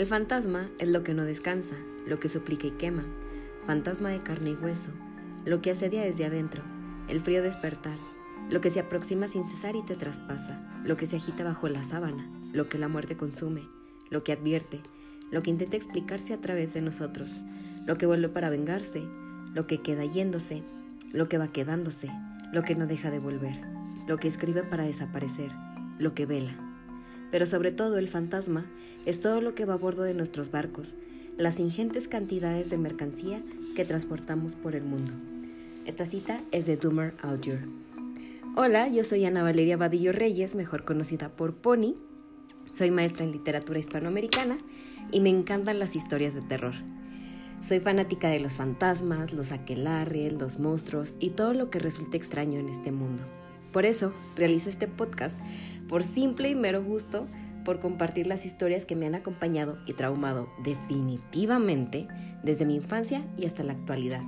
El fantasma es lo que no descansa, lo que suplica y quema, fantasma de carne y hueso, lo que asedia desde adentro, el frío despertar, lo que se aproxima sin cesar y te traspasa, lo que se agita bajo la sábana, lo que la muerte consume, lo que advierte, lo que intenta explicarse a través de nosotros, lo que vuelve para vengarse, lo que queda yéndose, lo que va quedándose, lo que no deja de volver, lo que escribe para desaparecer, lo que vela. Pero sobre todo el fantasma es todo lo que va a bordo de nuestros barcos, las ingentes cantidades de mercancía que transportamos por el mundo. Esta cita es de Doomer Alger. Hola, yo soy Ana Valeria Vadillo Reyes, mejor conocida por Pony. Soy maestra en literatura hispanoamericana y me encantan las historias de terror. Soy fanática de los fantasmas, los aquelarres, los monstruos y todo lo que resulte extraño en este mundo. Por eso realizo este podcast por simple y mero gusto por compartir las historias que me han acompañado y traumado definitivamente desde mi infancia y hasta la actualidad.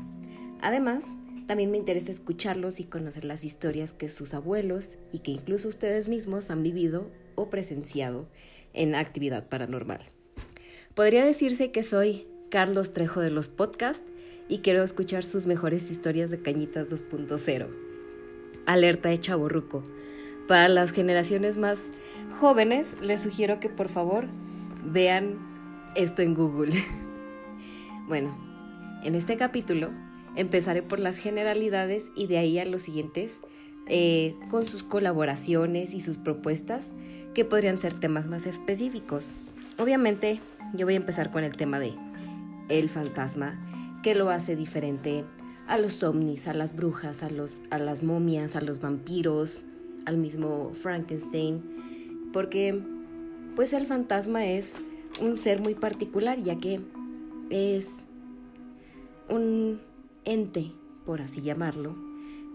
Además, también me interesa escucharlos y conocer las historias que sus abuelos y que incluso ustedes mismos han vivido o presenciado en actividad paranormal. Podría decirse que soy Carlos Trejo de los podcasts y quiero escuchar sus mejores historias de Cañitas 2.0. Alerta de chaborruco. Para las generaciones más jóvenes, les sugiero que por favor vean esto en Google. bueno, en este capítulo empezaré por las generalidades y de ahí a los siguientes eh, con sus colaboraciones y sus propuestas que podrían ser temas más específicos. Obviamente yo voy a empezar con el tema de el fantasma, que lo hace diferente a los ovnis, a las brujas, a, los, a las momias, a los vampiros, al mismo Frankenstein, porque pues el fantasma es un ser muy particular, ya que es un ente, por así llamarlo,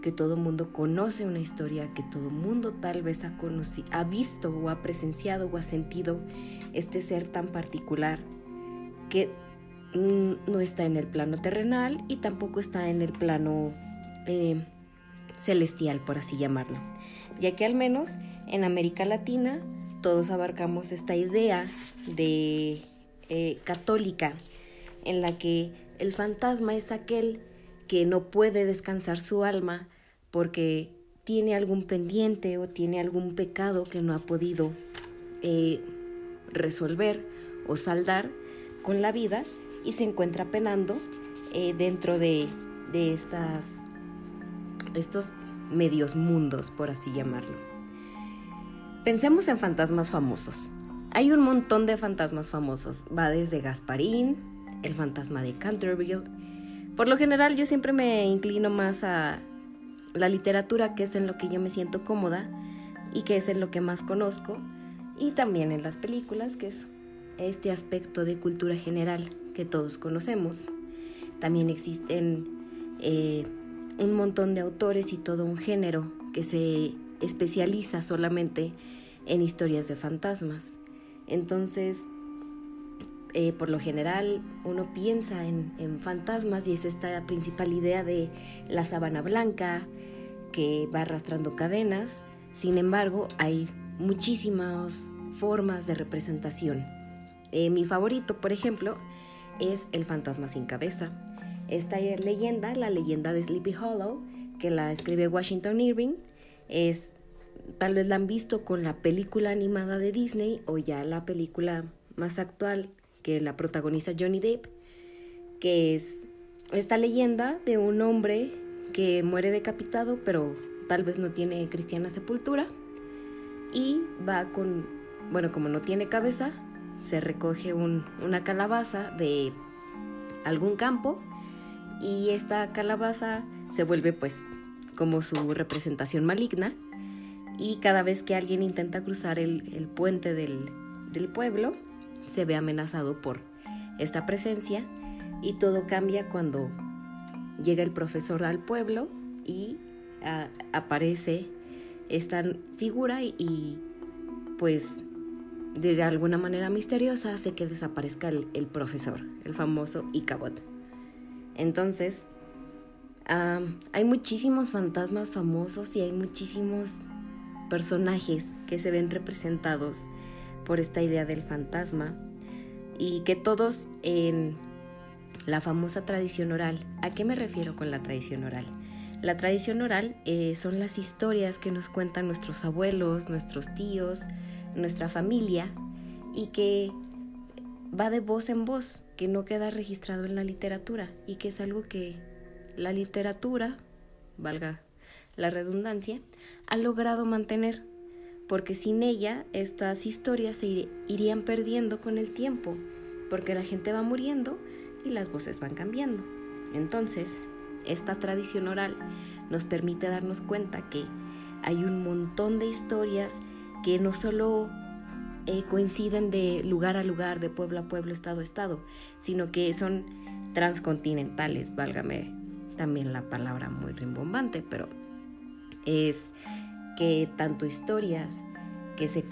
que todo mundo conoce una historia, que todo mundo tal vez ha, conocido, ha visto o ha presenciado o ha sentido este ser tan particular que no está en el plano terrenal y tampoco está en el plano eh, celestial, por así llamarlo, ya que al menos en América Latina todos abarcamos esta idea de eh, católica en la que el fantasma es aquel que no puede descansar su alma porque tiene algún pendiente o tiene algún pecado que no ha podido eh, resolver o saldar con la vida y se encuentra penando eh, dentro de, de estas, estos medios mundos, por así llamarlo. Pensemos en fantasmas famosos. Hay un montón de fantasmas famosos. Va desde Gasparín, el fantasma de Canterville, por lo general yo siempre me inclino más a la literatura, que es en lo que yo me siento cómoda y que es en lo que más conozco, y también en las películas, que es este aspecto de cultura general que todos conocemos. También existen eh, un montón de autores y todo un género que se especializa solamente en historias de fantasmas. Entonces, eh, por lo general uno piensa en, fantasmas y es esta principal idea de la sábana blanca que va arrastrando cadenas. Sin embargo, hay muchísimas formas de representación. Eh, mi favorito, por ejemplo, es el fantasma sin cabeza. Esta leyenda, la leyenda de Sleepy Hollow, que la escribe Washington Irving, es tal vez la han visto con la película animada de Disney o ya la película más actual que la protagoniza Johnny Depp, que es esta leyenda de un hombre que muere decapitado, pero tal vez no tiene cristiana sepultura, y va con, bueno, como no tiene cabeza, se recoge una calabaza de algún campo y esta calabaza se vuelve pues como su representación maligna y cada vez que alguien intenta cruzar el, puente del, del pueblo, se ve amenazado por esta presencia y todo cambia cuando llega el profesor al pueblo y ah, aparece esta figura y, pues de alguna manera misteriosa hace que desaparezca el, profesor, el famoso Icabod. Entonces, hay muchísimos fantasmas famosos y hay muchísimos personajes que se ven representados por esta idea del fantasma. y que todos en la famosa tradición oral, ¿a qué me refiero con la tradición oral? La tradición oral eh, son las historias que nos cuentan nuestros abuelos, nuestros tíos, nuestra familia y que va de voz en voz, que no queda registrado en la literatura y que es algo que la literatura, valga la redundancia, ha logrado mantener, porque sin ella estas historias se irían perdiendo con el tiempo, porque la gente va muriendo y las voces van cambiando. Entonces, esta tradición oral nos permite darnos cuenta que hay un montón de historias que no solo eh, coinciden de lugar a lugar, de pueblo a pueblo, estado a estado, sino que son transcontinentales, válgame también la palabra muy rimbombante, pero es que tanto historias que se,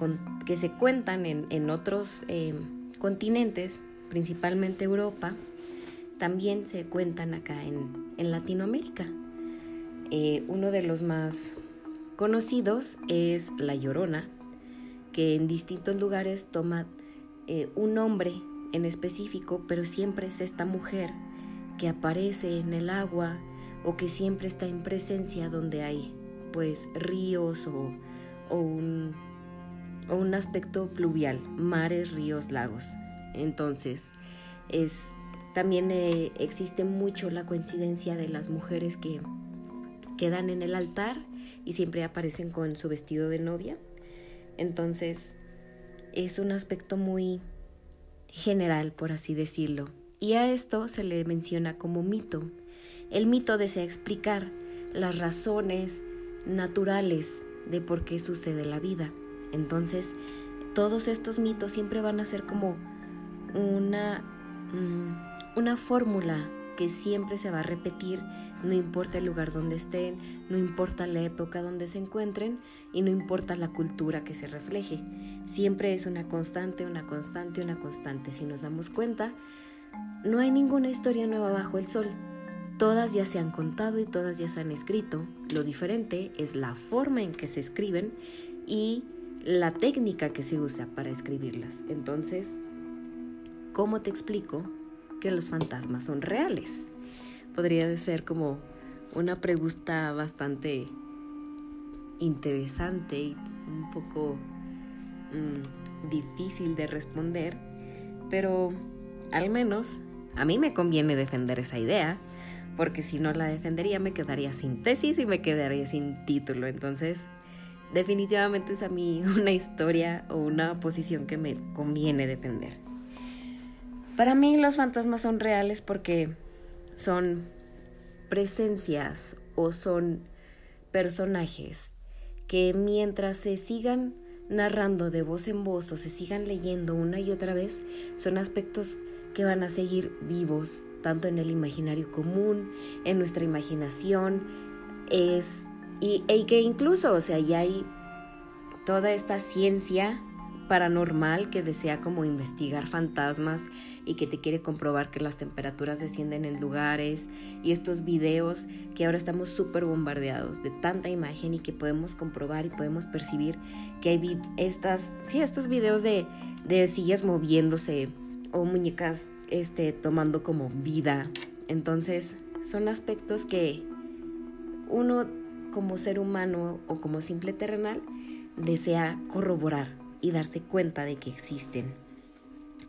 que se cuentan en, otros eh, continentes, principalmente Europa, también se cuentan acá en, Latinoamérica. Eh, uno de los más conocidos es La Llorona, que en distintos lugares toma eh, un nombre en específico, pero siempre es esta mujer que aparece en el agua o que siempre está en presencia donde hay pues ríos o, un, o un aspecto pluvial, mares, ríos, lagos. Entonces, es también eh, existe mucho la coincidencia de las mujeres que quedan en el altar y siempre aparecen con su vestido de novia. Entonces, es un aspecto muy general, por así decirlo. Y a esto se le menciona como mito. El mito desea explicar las razones naturales de por qué sucede la vida. Entonces, todos estos mitos siempre van a ser como una, mm, una fórmula que siempre se va a repetir, no importa el lugar donde estén, no importa la época donde se encuentren y no importa la cultura que se refleje. Siempre es una constante, una constante, una constante. Si nos damos cuenta, no hay ninguna historia nueva bajo el sol. Todas ya se han contado y todas ya se han escrito. Lo diferente es la forma en que se escriben y la técnica que se usa para escribirlas. Entonces, ¿cómo te explico que los fantasmas son reales? Podría ser como una pregunta bastante interesante y un poco mm, difícil de responder, pero al menos a mí me conviene defender esa idea, porque si no la defendería me quedaría sin tesis y me quedaría sin título. Entonces, definitivamente es a mí una historia o una posición que me conviene defender. Para mí los fantasmas son reales porque son presencias o son personajes que mientras se sigan narrando de voz en voz o se sigan leyendo una y otra vez, son aspectos que van a seguir vivos, tanto en el imaginario común, en nuestra imaginación, es, y, y que incluso, o sea, ya hay toda esta ciencia paranormal que desea como investigar fantasmas y que te quiere comprobar que las temperaturas descienden en lugares y estos videos que ahora estamos súper bombardeados de tanta imagen y que podemos comprobar y podemos percibir que hay estas, sí, estos videos de, de sillas moviéndose o muñecas este, tomando como vida. Entonces son aspectos que uno como ser humano o como simple terrenal desea corroborar y darse cuenta de que existen.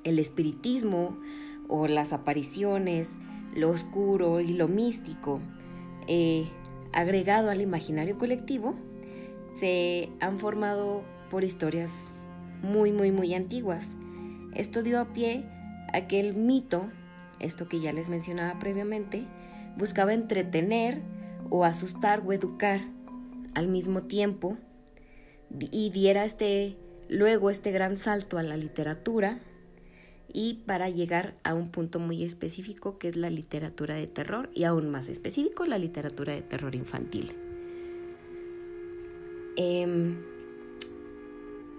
El espiritismo o las apariciones, lo oscuro y lo místico, eh, agregado al imaginario colectivo, se han formado por historias muy, muy, muy antiguas. Esto dio a pie a que el mito, esto que ya les mencionaba previamente, buscaba entretener o asustar o educar al mismo tiempo y diera este luego este gran salto a la literatura y para llegar a un punto muy específico que es la literatura de terror y aún más específico la literatura de terror infantil. Em,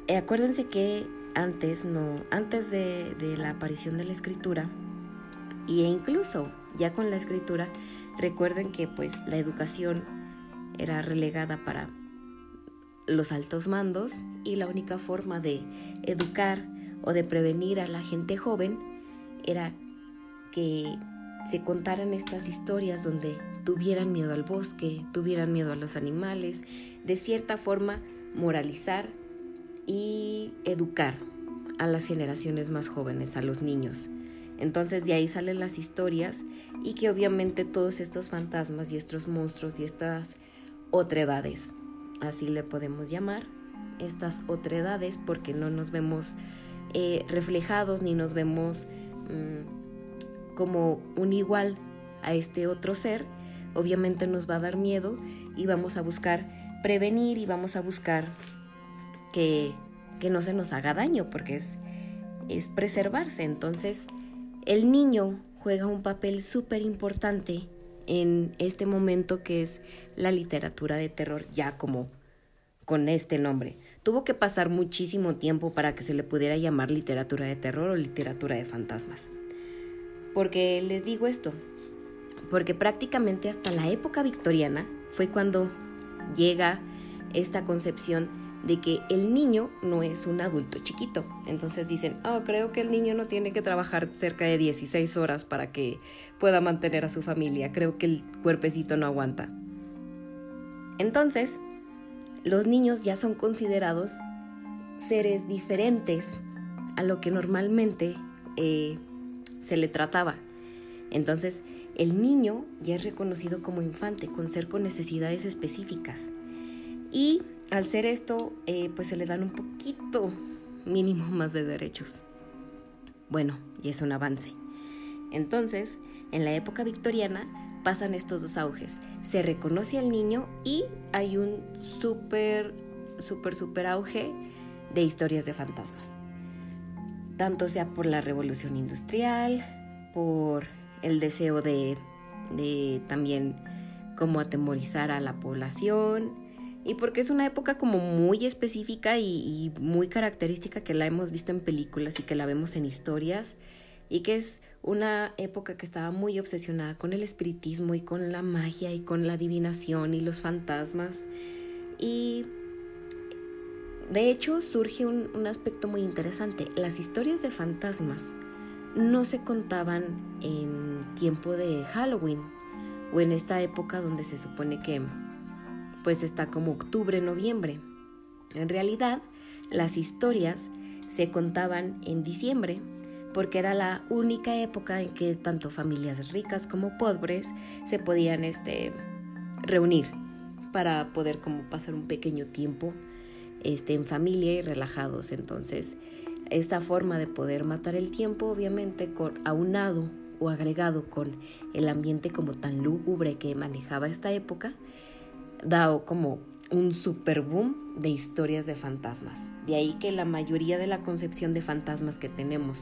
acuérdense que antes no, antes de, de la aparición de la escritura e incluso ya con la escritura, recuerden que pues la educación era relegada para los altos mandos y la única forma de educar o de prevenir a la gente joven era que se contaran estas historias donde tuvieran miedo al bosque, tuvieran miedo a los animales, de cierta forma moralizar y educar a las generaciones más jóvenes, a los niños. Entonces de ahí salen las historias y que obviamente todos estos fantasmas y estos monstruos y estas otredades, así le podemos llamar, estas otredades porque no nos vemos eh, reflejados ni nos vemos mm, como un igual a este otro ser, obviamente nos va a dar miedo y vamos a buscar prevenir y vamos a buscar que, que no se nos haga daño porque es, es preservarse. Entonces, el niño juega un papel súper importante en este momento que es la literatura de terror ya como con este nombre. Tuvo que pasar muchísimo tiempo para que se le pudiera llamar literatura de terror o literatura de fantasmas. Porque les digo esto, porque prácticamente hasta la época victoriana fue cuando llega esta concepción de que el niño no es un adulto chiquito. Entonces dicen, oh, creo que el niño no tiene que trabajar cerca de 16 horas para que pueda mantener a su familia. Creo que el cuerpecito no aguanta. Entonces, los niños ya son considerados seres diferentes a lo que normalmente eh, se le trataba. Entonces, el niño ya es reconocido como infante, con ser con necesidades específicas. Y al ser esto, eh, pues se le dan un poquito mínimo más de derechos. Bueno, y es un avance. Entonces, en la época victoriana pasan estos dos auges. Se reconoce al niño y hay un súper, súper, súper auge de historias de fantasmas. Tanto sea por la revolución industrial, por el deseo de, de también como atemorizar a la población, y porque es una época como muy específica y, muy característica que la hemos visto en películas y que la vemos en historias y que es una época que estaba muy obsesionada con el espiritismo y con la magia y con la adivinación y los fantasmas. Y de hecho surge un, un aspecto muy interesante. Las historias de fantasmas no se contaban en tiempo de Halloween o en esta época donde se supone que pues está como octubre, noviembre. En realidad, las historias se contaban en diciembre, porque era la única época en que tanto familias ricas como pobres se podían este, reunir para poder como pasar un pequeño tiempo este, en familia y relajados. Entonces, esta forma de poder matar el tiempo, obviamente, con, aunado o agregado con el ambiente como tan lúgubre que manejaba esta época, dado como un super boom de historias de fantasmas. De ahí que la mayoría de la concepción de fantasmas que tenemos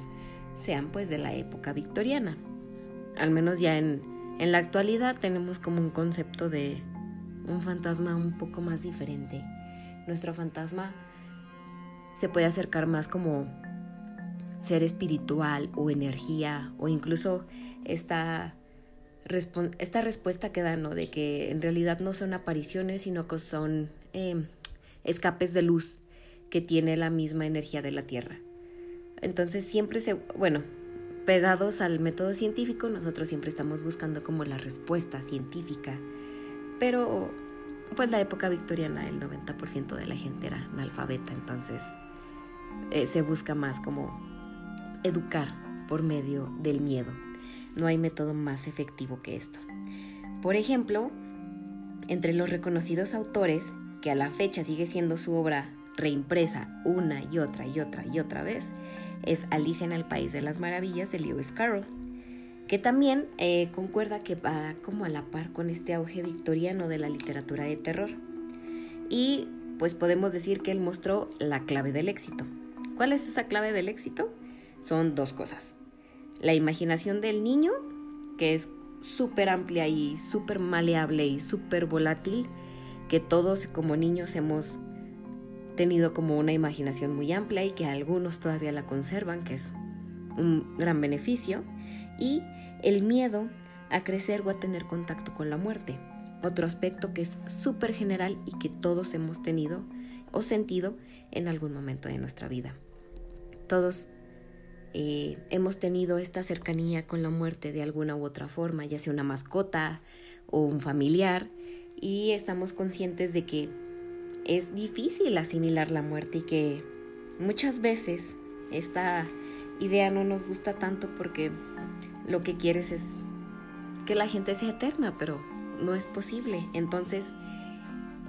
sean pues de la época victoriana. Al menos ya en, en la actualidad tenemos como un concepto de un fantasma un poco más diferente. Nuestro fantasma se puede acercar más como ser espiritual o energía o incluso esta esta respuesta que dan, ¿no? De que en realidad no son apariciones, sino que son em, escapes de luz que tiene la misma energía de la Tierra. Entonces siempre se, bueno, pegados al método científico, nosotros siempre estamos buscando como la respuesta científica, pero pues la época victoriana el 90% de la gente era analfabeta, entonces eh, se busca más como educar por medio del miedo. No hay método más efectivo que esto. Por ejemplo, entre los reconocidos autores, que a la fecha sigue siendo su obra reimpresa una y otra y otra y otra vez, es Alicia en el País de las Maravillas de Lewis Carroll, que también eh, concuerda que va como a la par con este auge victoriano de la literatura de terror. Y pues podemos decir que él mostró la clave del éxito. ¿Cuál es esa clave del éxito? Son dos cosas la imaginación del niño, que es súper amplia y súper maleable y súper volátil, que todos como niños hemos tenido como una imaginación muy amplia y que algunos todavía la conservan, que es un gran beneficio, y el miedo a crecer o a tener contacto con la muerte, otro aspecto que es súper general y que todos hemos tenido o sentido en algún momento de nuestra vida. Todos eh, hemos tenido esta cercanía con la muerte de alguna u otra forma, ya sea una mascota o un familiar, y estamos conscientes de que es difícil asimilar la muerte y que muchas veces esta idea no nos gusta tanto porque lo que quieres es que la gente sea eterna, pero no es posible. Entonces,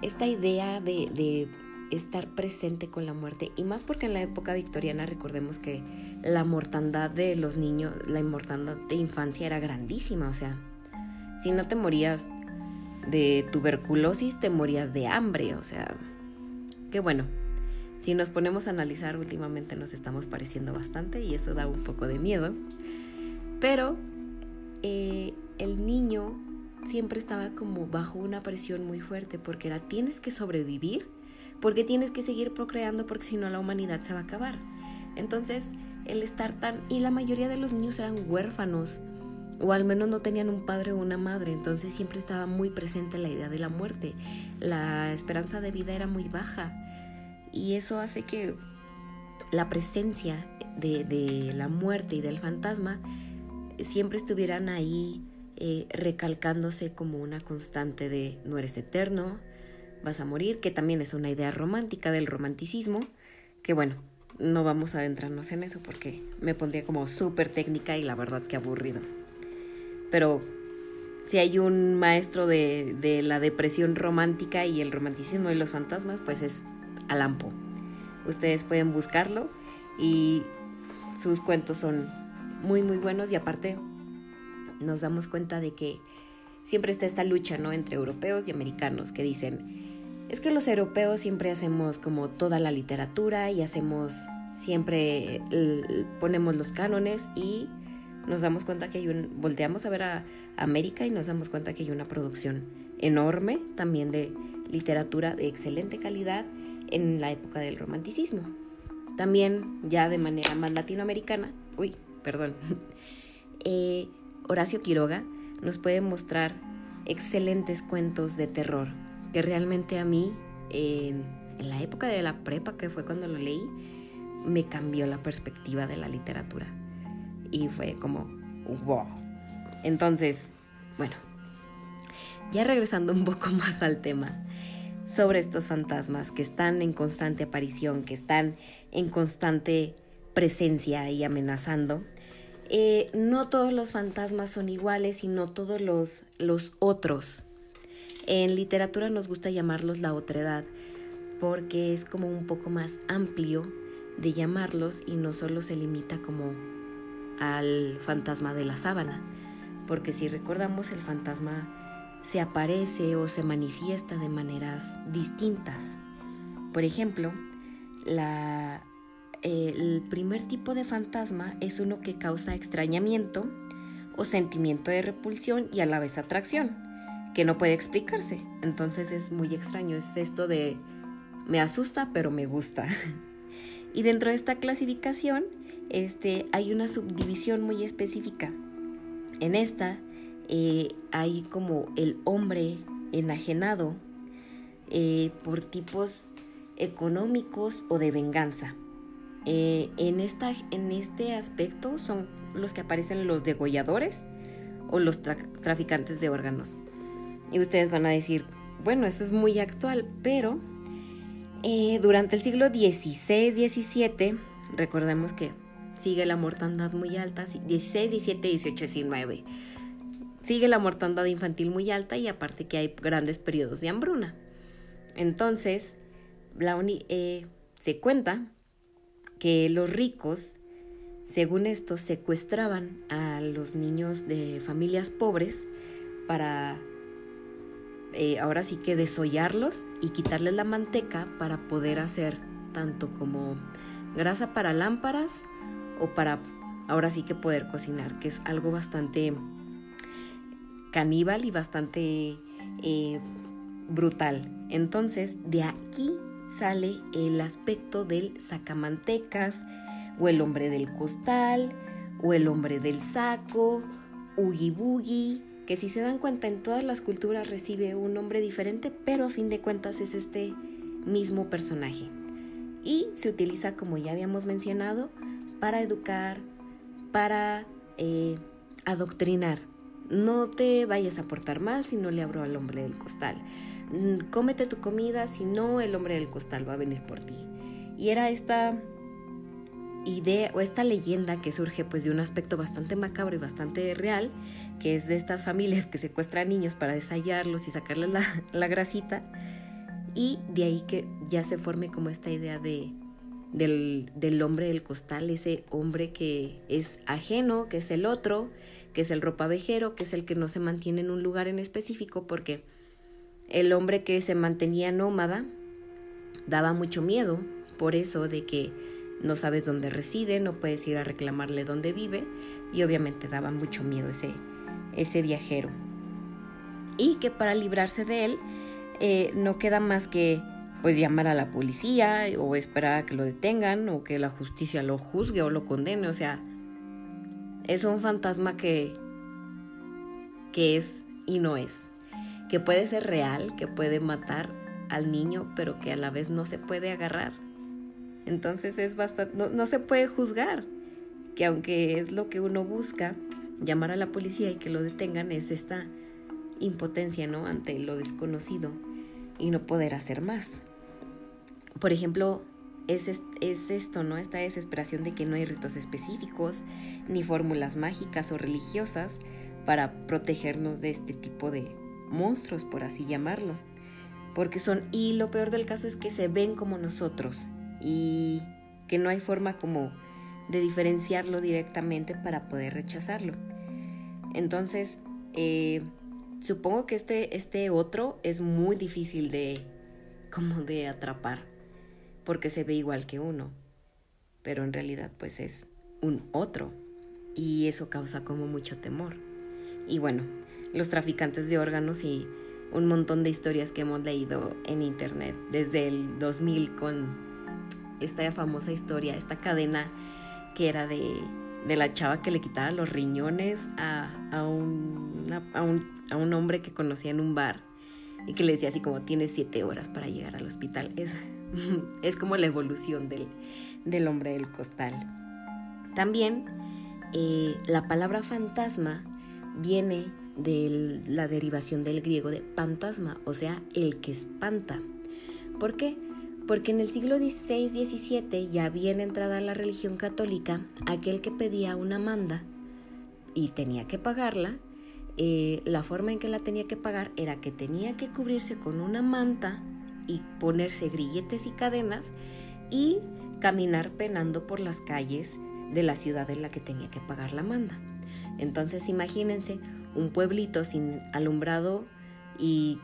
esta idea de, de estar presente con la muerte, y más porque en la época victoriana recordemos que la mortandad de los niños, la mortandad de infancia era grandísima, o sea, si no te morías de tuberculosis, te morías de hambre, o sea, que bueno, si nos ponemos a analizar últimamente nos estamos pareciendo bastante y eso da un poco de miedo, pero eh, el niño siempre estaba como bajo una presión muy fuerte porque era tienes que sobrevivir, porque tienes que seguir procreando porque si no la humanidad se va a acabar. Entonces, el estar tan... Y la mayoría de los niños eran huérfanos o al menos no tenían un padre o una madre, entonces siempre estaba muy presente la idea de la muerte. La esperanza de vida era muy baja y eso hace que la presencia de, la muerte y del fantasma siempre estuvieran ahí eh, recalcándose como una constante de no eres eterno, vas a morir, que también es una idea romántica del romanticismo, que bueno, no vamos a adentrarnos en eso porque me pondría como súper técnica y la verdad que aburrido. Pero si hay un maestro de, de, la depresión romántica y el romanticismo y los fantasmas, pues es Alampo. Ustedes pueden buscarlo y sus cuentos son muy muy buenos y aparte nos damos cuenta de que siempre está esta lucha, ¿no? Entre europeos y americanos que dicen, es que los europeos siempre hacemos como toda la literatura y hacemos, siempre ponemos los cánones y nos damos cuenta que hay un, volteamos a ver a América y nos damos cuenta que hay una producción enorme también de literatura de excelente calidad en la época del romanticismo. También ya de manera más latinoamericana, uy, perdón, eh, Horacio Quiroga nos puede mostrar excelentes cuentos de terror que realmente a mí, en, la época de la prepa, que fue cuando lo leí, me cambió la perspectiva de la literatura. Y fue como, wow. Entonces, bueno, ya regresando un poco más al tema sobre estos fantasmas que están en constante aparición, que están en constante presencia y amenazando, eh, no todos los fantasmas son iguales y no todos los, los otros. En literatura nos gusta llamarlos la otredad porque es como un poco más amplio de llamarlos y no solo se limita como al fantasma de la sábana, porque si recordamos el fantasma se aparece o se manifiesta de maneras distintas. Por ejemplo, la el primer tipo de fantasma es uno que causa extrañamiento o sentimiento de repulsión y a la vez atracción, que no puede explicarse. Entonces es muy extraño, es esto de me asusta pero me gusta. y dentro de esta clasificación este, hay una subdivisión muy específica. En esta eh, hay como el hombre enajenado eh, por tipos económicos o de venganza. Eh, en, esta, en este aspecto son los que aparecen los degolladores o los traficantes de órganos. Y ustedes van a decir, bueno, eso es muy actual, pero eh, durante el siglo XVI, XVII, recordemos que sigue la mortandad muy alta, 16, 17, 18, 19. Sigue la mortandad infantil muy alta y aparte que hay grandes periodos de hambruna. Entonces, la eh, se cuenta que los ricos, según esto, secuestraban a los niños de familias pobres para eh, ahora sí que desollarlos y quitarles la manteca para poder hacer tanto como grasa para lámparas o para ahora sí que poder cocinar, que es algo bastante caníbal y bastante eh, brutal. Entonces, de aquí sale el aspecto del sacamantecas, o el hombre del costal, o el hombre del saco, Ugi Boogie, que si se dan cuenta en todas las culturas recibe un nombre diferente, pero a fin de cuentas es este mismo personaje. Y se utiliza, como ya habíamos mencionado, para educar, para eh, adoctrinar. No te vayas a portar mal si no le abro al hombre del costal. Mm, cómete tu comida, si no, el hombre del costal va a venir por ti. Y era esta idea o esta leyenda que surge pues de un aspecto bastante macabro y bastante real, que es de estas familias que secuestran niños para desayarlos y sacarles la, la grasita, y de ahí que ya se forme como esta idea de, del, del, hombre del costal, ese hombre que es ajeno, que es el otro, que es el ropavejero, que es el que no se mantiene en un lugar en específico, porque el hombre que se mantenía nómada daba mucho miedo, por eso de que no sabes dónde reside, no puedes ir a reclamarle dónde vive, y obviamente daba mucho miedo ese, ese viajero. Y que para librarse de él, eh, no queda más que pues llamar a la policía o esperar a que lo detengan o que la justicia lo juzgue o lo condene. O sea, es un fantasma que, que es y no es. Que puede ser real, que puede matar al niño, pero que a la vez no se puede agarrar. Entonces es bastante, no, no se puede juzgar. Que aunque es lo que uno busca, llamar a la policía y que lo detengan es esta impotencia, ¿no? Ante lo desconocido y no poder hacer más. Por ejemplo, es, es, esto, ¿no? Esta desesperación de que no hay ritos específicos, ni fórmulas mágicas o religiosas para protegernos de este tipo de monstruos, por así llamarlo. Porque son, y lo peor del caso es que se ven como nosotros y que no hay forma como de diferenciarlo directamente para poder rechazarlo. Entonces, eh, Supongo que este, este otro es muy difícil de como de atrapar, porque se ve igual que uno, pero en realidad pues es un otro y eso causa como mucho temor. Y bueno, los traficantes de órganos y un montón de historias que hemos leído en internet desde el 2000 con esta famosa historia, esta cadena que era de, de la chava que le quitaba los riñones a, a, un, a un a un hombre que conocía en un bar y que le decía así como tienes siete horas para llegar al hospital. Es, es como la evolución del, del hombre del costal. También eh, la palabra fantasma viene de la derivación del griego de fantasma, o sea, el que espanta. ¿Por qué? Porque en el siglo XVI-XVII, ya bien entrada la religión católica, aquel que pedía una manda y tenía que pagarla, eh, la forma en que la tenía que pagar era que tenía que cubrirse con una manta y ponerse grilletes y cadenas y caminar penando por las calles de la ciudad en la que tenía que pagar la manda. Entonces imagínense un pueblito sin alumbrado y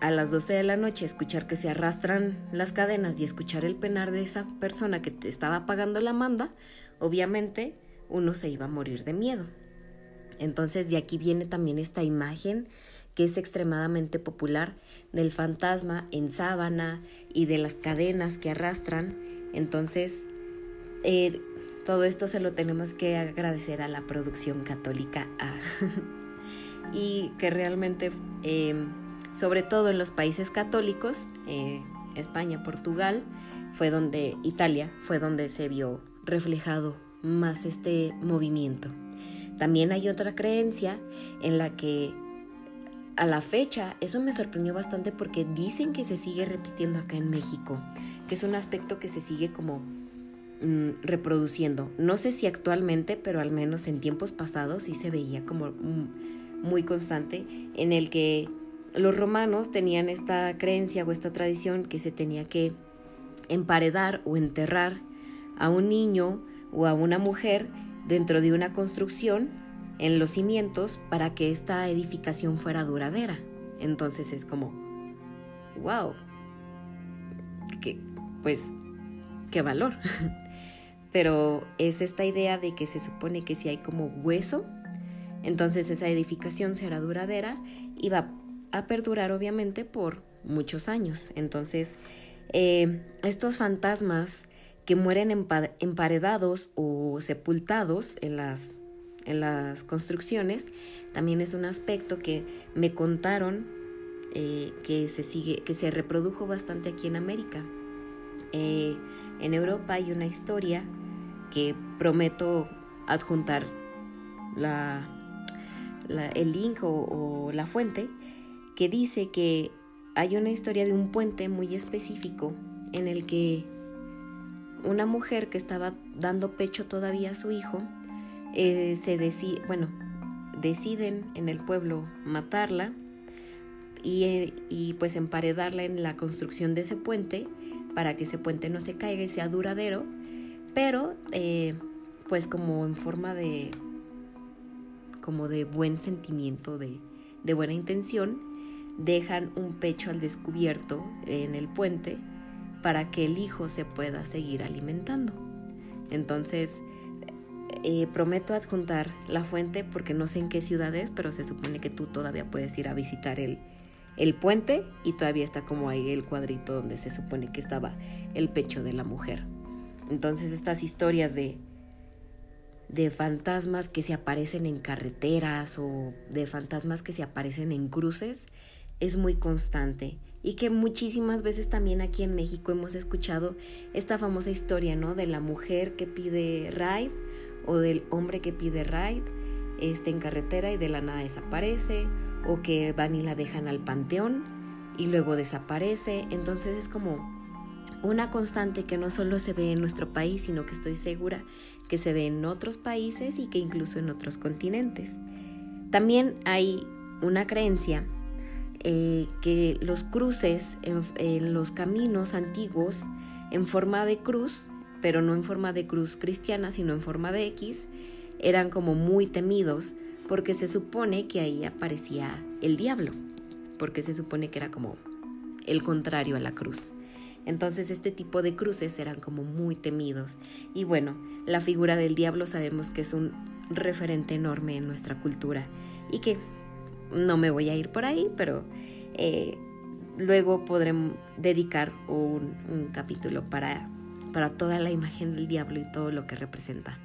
a las 12 de la noche escuchar que se arrastran las cadenas y escuchar el penar de esa persona que te estaba pagando la manda, obviamente uno se iba a morir de miedo. Entonces de aquí viene también esta imagen que es extremadamente popular del fantasma en sábana y de las cadenas que arrastran. Entonces, eh, todo esto se lo tenemos que agradecer a la producción católica y que realmente, em, sobre todo en los países católicos, eh, España, Portugal, fue donde, Italia, fue donde se vio reflejado más este movimiento. También hay otra creencia en la que a la fecha, eso me sorprendió bastante porque dicen que se sigue repitiendo acá en México, que es un aspecto que se sigue como mm, reproduciendo. No sé si actualmente, pero al menos en tiempos pasados sí se veía como mm, muy constante en el que los romanos tenían esta creencia o esta tradición que se tenía que emparedar o enterrar a un niño o a una mujer dentro de una construcción en los cimientos para que esta edificación fuera duradera. Entonces es como, wow, que, pues, qué valor. Pero es esta idea de que se supone que si hay como hueso, entonces esa edificación será duradera y va a perdurar obviamente por muchos años. Entonces, eh, estos fantasmas que mueren emparedados o sepultados en las, en las construcciones, también es un aspecto que me contaron eh, que, se sigue, que se reprodujo bastante aquí en América. Eh, en Europa hay una historia que prometo adjuntar la, el link o, la fuente que dice que hay una historia de un puente muy específico en el que una mujer que estaba dando pecho todavía a su hijo eh, se bueno, deciden en el pueblo matarla y, eh, y, pues emparedarla en la construcción de ese puente para que ese puente no se caiga y sea duradero, pero eh, pues como en forma de como de buen sentimiento, de, de buena intención, dejan un pecho al descubierto en el puente para que el hijo se pueda seguir alimentando. Entonces, eh, prometo adjuntar la fuente porque no sé en qué ciudad es, pero se supone que tú todavía puedes ir a visitar el, el puente y todavía está como ahí el cuadrito donde se supone que estaba el pecho de la mujer. Entonces estas historias de, de fantasmas que se aparecen en carreteras o de fantasmas que se aparecen en cruces es muy constante y que muchísimas veces también aquí en México hemos escuchado esta famosa historia, ¿no? De la mujer que pide ride o del hombre que pide ride este, en carretera y de la nada desaparece o que van y la dejan al panteón y luego desaparece. Entonces es como una constante que no solo se ve en nuestro país, sino que estoy segura que se ve en otros países y que incluso en otros continentes. También hay una creencia eh, que los cruces en, los caminos antiguos en forma de cruz, pero no en forma de cruz cristiana, sino en forma de X, eran como muy temidos porque se supone que ahí aparecía el diablo, porque se supone que era como el contrario a la cruz. Entonces este tipo de cruces eran como muy temidos. Y bueno, la figura del diablo sabemos que es un referente enorme en nuestra cultura y que no me voy a ir por ahí, pero eh, luego podremos dedicar un, un capítulo para, para toda la imagen del diablo y todo lo que representa.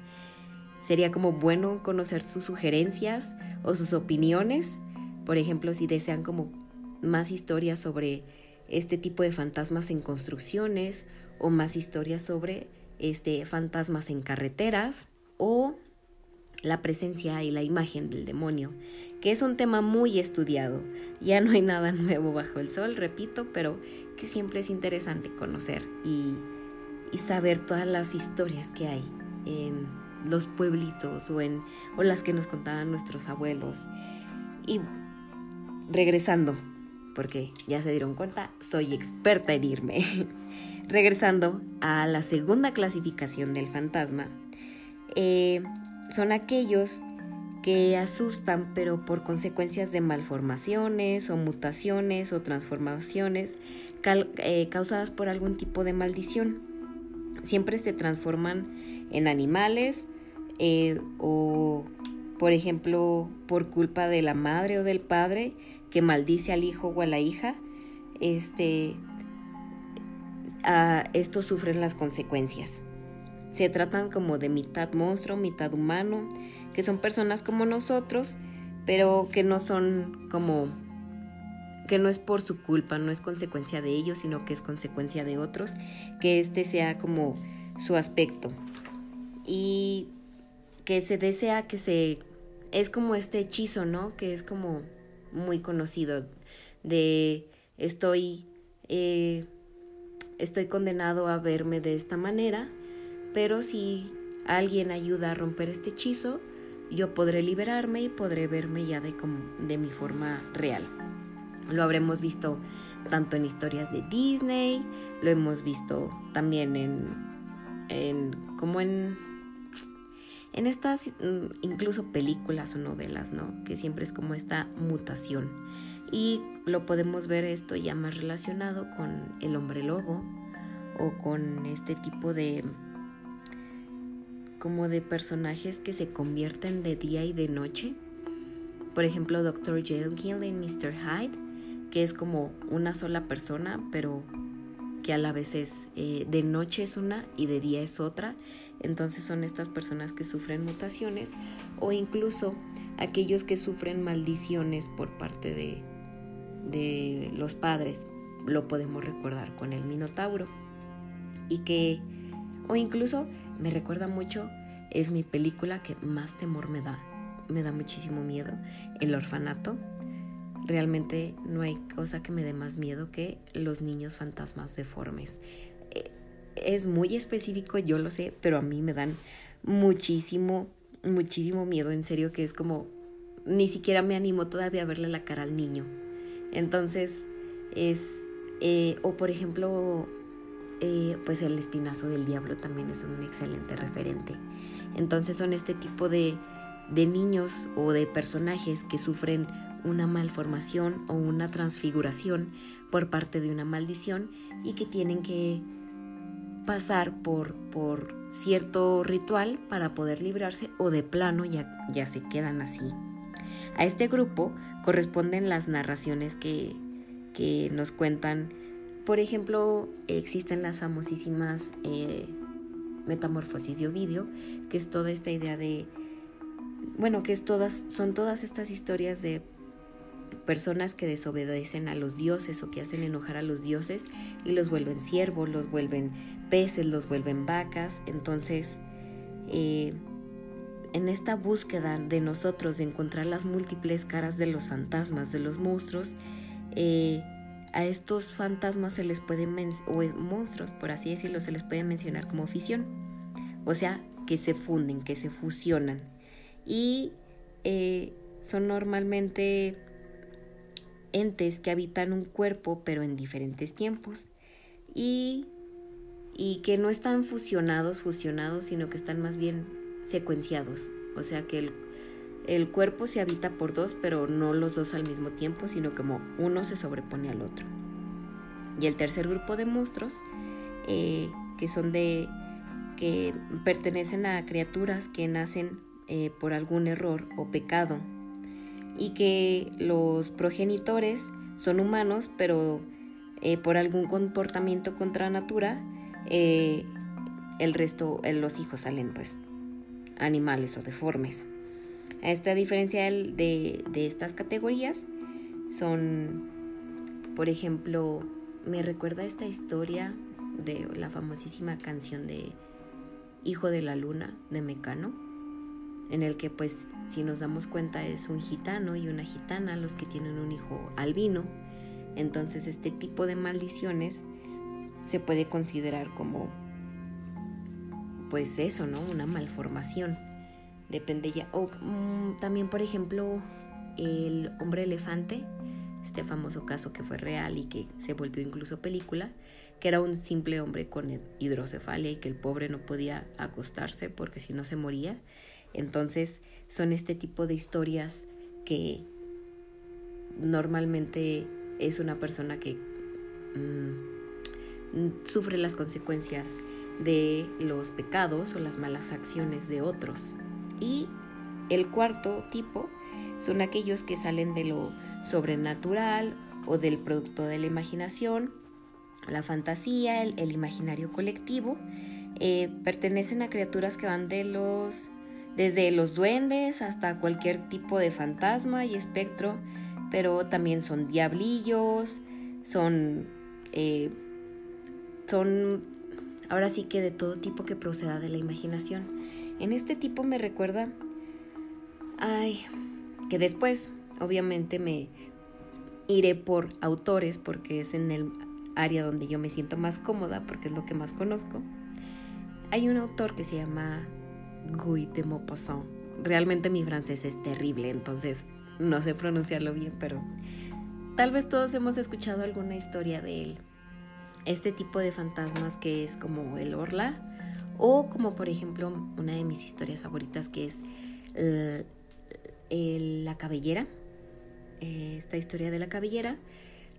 Sería como bueno conocer sus sugerencias o sus opiniones. Por ejemplo, si desean como más historias sobre este tipo de fantasmas en construcciones o más historias sobre este fantasmas en carreteras o la presencia y la imagen del demonio, que es un tema muy estudiado. Ya no hay nada nuevo bajo el sol, repito, pero que siempre es interesante conocer y, y saber todas las historias que hay en los pueblitos o en o las que nos contaban nuestros abuelos. Y regresando, porque ya se dieron cuenta, soy experta en irme. regresando a la segunda clasificación del fantasma, eh, son aquellos que asustan pero por consecuencias de malformaciones o mutaciones o transformaciones eh, causadas por algún tipo de maldición. Siempre se transforman en animales eh, o, por ejemplo, por culpa de la madre o del padre que maldice al hijo o a la hija, este, a estos sufren las consecuencias. Se tratan como de mitad monstruo, mitad humano, que son personas como nosotros, pero que no son como que no es por su culpa, no es consecuencia de ellos, sino que es consecuencia de otros, que este sea como su aspecto. Y que se desea que se... Es como este hechizo, ¿no? Que es como muy conocido de estoy... Eh, estoy condenado a verme de esta manera, pero si alguien ayuda a romper este hechizo, yo podré liberarme y podré verme ya de, de mi forma real. Lo habremos visto tanto en historias de Disney, lo hemos visto también en, en como en en estas mm, incluso películas o novelas, ¿no? Que siempre es como esta mutación. Y lo podemos ver esto ya más relacionado con el hombre lobo o con este tipo de como de personajes que se convierten de día y de noche. Por ejemplo, Dr. Jekyll en Mr. Hyde, que es como una sola persona, pero que a la vez es eh, de noche es una y de día es otra. Entonces son estas personas que sufren mutaciones o incluso aquellos que sufren maldiciones por parte de, de los padres. Lo podemos recordar con el Minotauro. Y que, o incluso me recuerda mucho es mi película que más temor me da. Me da muchísimo miedo. El orfanato. Realmente no hay cosa que me dé más miedo que los niños fantasmas deformes. Eh, es muy específico, yo lo sé, pero a mí me dan muchísimo, muchísimo miedo. En serio que es como, ni siquiera me animo todavía a verle la cara al niño. Entonces, es, eh, o por ejemplo, eh, pues el espinazo del diablo también es un excelente referente. Entonces son este tipo de, de niños o de personajes que sufren una malformación o una transfiguración por parte de una maldición y que tienen que pasar por, por cierto ritual para poder librarse o de plano ya, ya se quedan así. A este grupo corresponden las narraciones que, que nos cuentan. Por ejemplo, existen las famosísimas eh, metamorfosis de Ovidio, que es toda esta idea de, bueno, que es todas, son todas estas historias de personas que desobedecen a los dioses o que hacen enojar a los dioses y los vuelven siervos, los vuelven peces, los vuelven vacas. Entonces, eh, en esta búsqueda de nosotros de encontrar las múltiples caras de los fantasmas, de los monstruos, eh, a estos fantasmas se les puede, o monstruos, por así decirlo, se les puede mencionar como fisión. O sea, que se funden, que se fusionan. Y eh, son normalmente entes que habitan un cuerpo, pero en diferentes tiempos. Y, y que no están fusionados, fusionados, sino que están más bien secuenciados. O sea que el, el cuerpo se habita por dos, pero no los dos al mismo tiempo, sino como uno se sobrepone al otro. Y el tercer grupo de monstruos, eh, que son de que pertenecen a criaturas que nacen eh, por algún error o pecado y que los progenitores son humanos, pero eh, por algún comportamiento contra natura, el resto, los hijos salen pues animales o deformes. A esta diferencia de, de estas categorías son, por ejemplo, me recuerda esta historia de la famosísima canción de Hijo de la Luna de Mecano, en el que pues si nos damos cuenta es un gitano y una gitana los que tienen un hijo albino. Entonces este tipo de maldiciones se puede considerar como pues eso, ¿no? Una malformación. Depende ya. O mm, también, por ejemplo, el hombre elefante, este famoso caso que fue real y que se volvió incluso película, que era un simple hombre con hidrocefalia y que el pobre no podía acostarse porque si no se moría. Entonces son este tipo de historias que normalmente es una persona que mm, sufre las consecuencias de los pecados o las malas acciones de otros. Y el cuarto tipo son aquellos que salen de lo sobrenatural o del producto de la imaginación, la fantasía, el, imaginario colectivo. Eh, pertenecen a criaturas que van de los desde los duendes hasta cualquier tipo de fantasma y espectro, pero también son diablillos, son eh, son ahora sí que de todo tipo que proceda de la imaginación. En este tipo me recuerda, ay, que después obviamente me iré por autores porque es en el área donde yo me siento más cómoda porque es lo que más conozco. Hay un autor que se llama Guy de Maupassant. Realmente mi francés es terrible, entonces no sé pronunciarlo bien, pero tal vez todos hemos escuchado alguna historia de él este tipo de fantasmas que es como el orla o como por ejemplo una de mis historias favoritas que es eh, la cabellera. Esta historia de la cabellera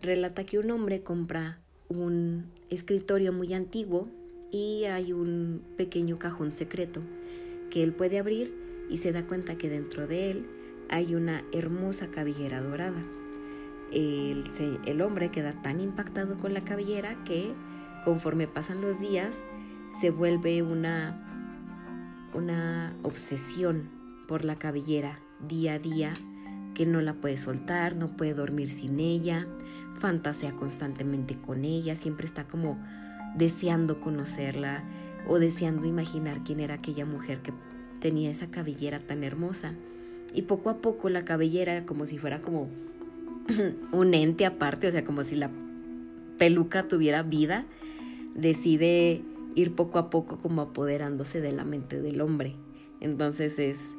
relata que un hombre compra un escritorio muy antiguo y hay un pequeño cajón secreto que él puede abrir y se da cuenta que dentro de él hay una hermosa cabellera dorada el, hombre queda tan impactado con la cabellera que conforme pasan los días se vuelve una, una obsesión por la cabellera día a día que no la puede soltar, no puede dormir sin ella, fantasea constantemente con ella, siempre está como deseando conocerla o deseando imaginar quién era aquella mujer que tenía esa cabellera tan hermosa. Y poco a poco la cabellera, como si fuera como un ente aparte, o sea, como si la peluca tuviera vida, decide ir poco a poco como apoderándose de la mente del hombre. Entonces es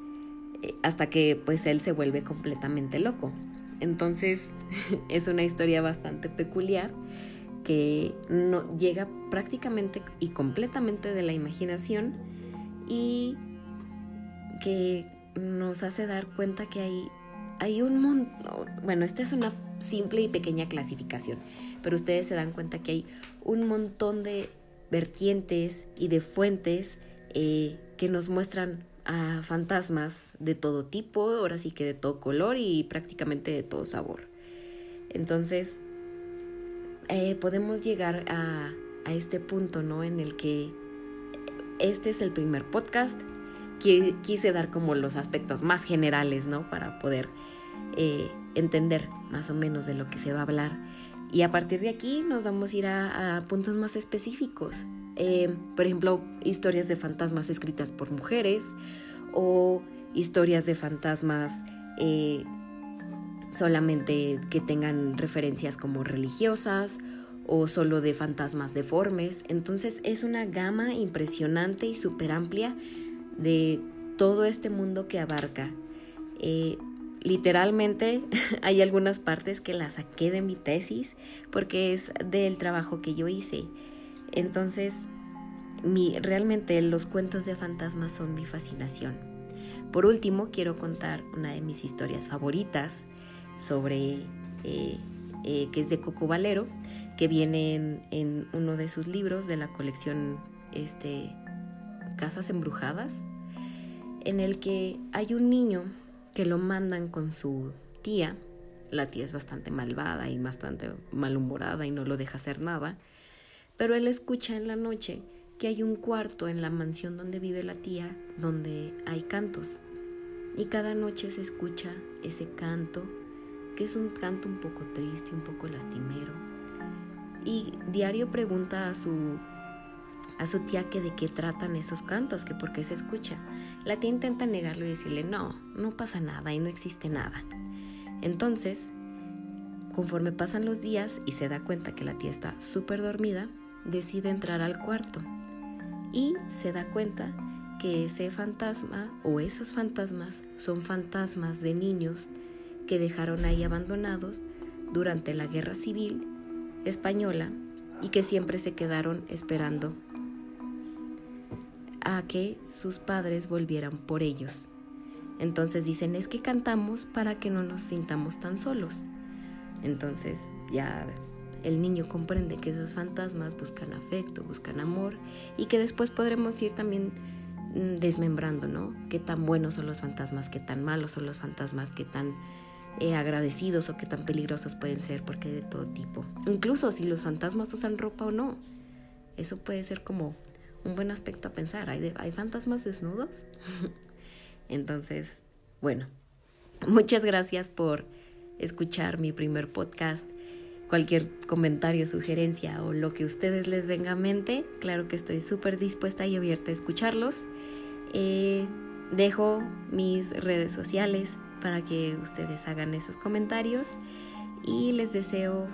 eh, hasta que pues él se vuelve completamente loco. Entonces es una historia bastante peculiar que no, llega prácticamente y completamente de la imaginación y que nos hace dar cuenta que hay, hay un montón, bueno, esta es una simple y pequeña clasificación, pero ustedes se dan cuenta que hay un montón de vertientes y de fuentes eh, que nos muestran a fantasmas de todo tipo, ahora sí que de todo color y prácticamente de todo sabor. Entonces, eh, podemos llegar a, a, este punto, ¿no? En el que este es el primer podcast. Quise dar como los aspectos más generales, ¿no? Para poder eh, entender más o menos de lo que se va a hablar. Y a partir de aquí nos vamos a ir a, puntos más específicos. Eh, por ejemplo, historias de fantasmas escritas por mujeres o historias de fantasmas eh, solamente que tengan referencias como religiosas o solo de fantasmas deformes. Entonces es una gama impresionante y súper amplia de todo este mundo que abarca. Eh, literalmente hay algunas partes que las saqué de mi tesis porque es del trabajo que yo hice. Entonces, mi, realmente los cuentos de fantasmas son mi fascinación. Por último, quiero contar una de mis historias favoritas sobre eh, eh, que es de Coco Valero, que viene en, uno de sus libros de la colección este, Casas Embrujadas, en el que hay un niño que lo mandan con su tía. La tía es bastante malvada y bastante malhumorada y no lo deja hacer nada. Pero él escucha en la noche que hay un cuarto en la mansión donde vive la tía donde hay cantos. Y cada noche se escucha ese canto que es un canto un poco triste, un poco lastimero. Y diario pregunta a su a su tía que de qué tratan esos cantos, que por qué se escucha. La tía intenta negarlo y decirle, no, no pasa nada y no existe nada. Entonces, conforme pasan los días y se da cuenta que la tía está súper dormida, decide entrar al cuarto y se da cuenta que ese fantasma o esos fantasmas son fantasmas de niños que dejaron ahí abandonados durante la guerra civil española y que siempre se quedaron esperando a que sus padres volvieran por ellos. Entonces dicen, es que cantamos para que no nos sintamos tan solos. Entonces ya el niño comprende que esos fantasmas buscan afecto, buscan amor y que después podremos ir también mm, desmembrando, ¿no? Qué tan buenos son los fantasmas, qué tan malos son los fantasmas, qué tan eh, agradecidos o qué tan peligrosos pueden ser, porque hay de todo tipo. Incluso si los fantasmas usan ropa o no. Eso puede ser como un buen aspecto a pensar. ¿Hay, ¿hay fantasmas desnudos? Entonces, bueno, muchas gracias por escuchar mi primer podcast. Cualquier comentario, sugerencia o lo que ustedes les venga a mente, claro que estoy súper dispuesta y abierta a escucharlos. Eh, dejo mis redes sociales para que ustedes hagan esos comentarios y les deseo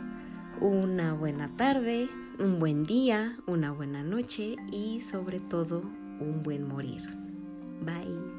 una buena tarde, un buen día, una buena noche y sobre todo un buen morir. Bye.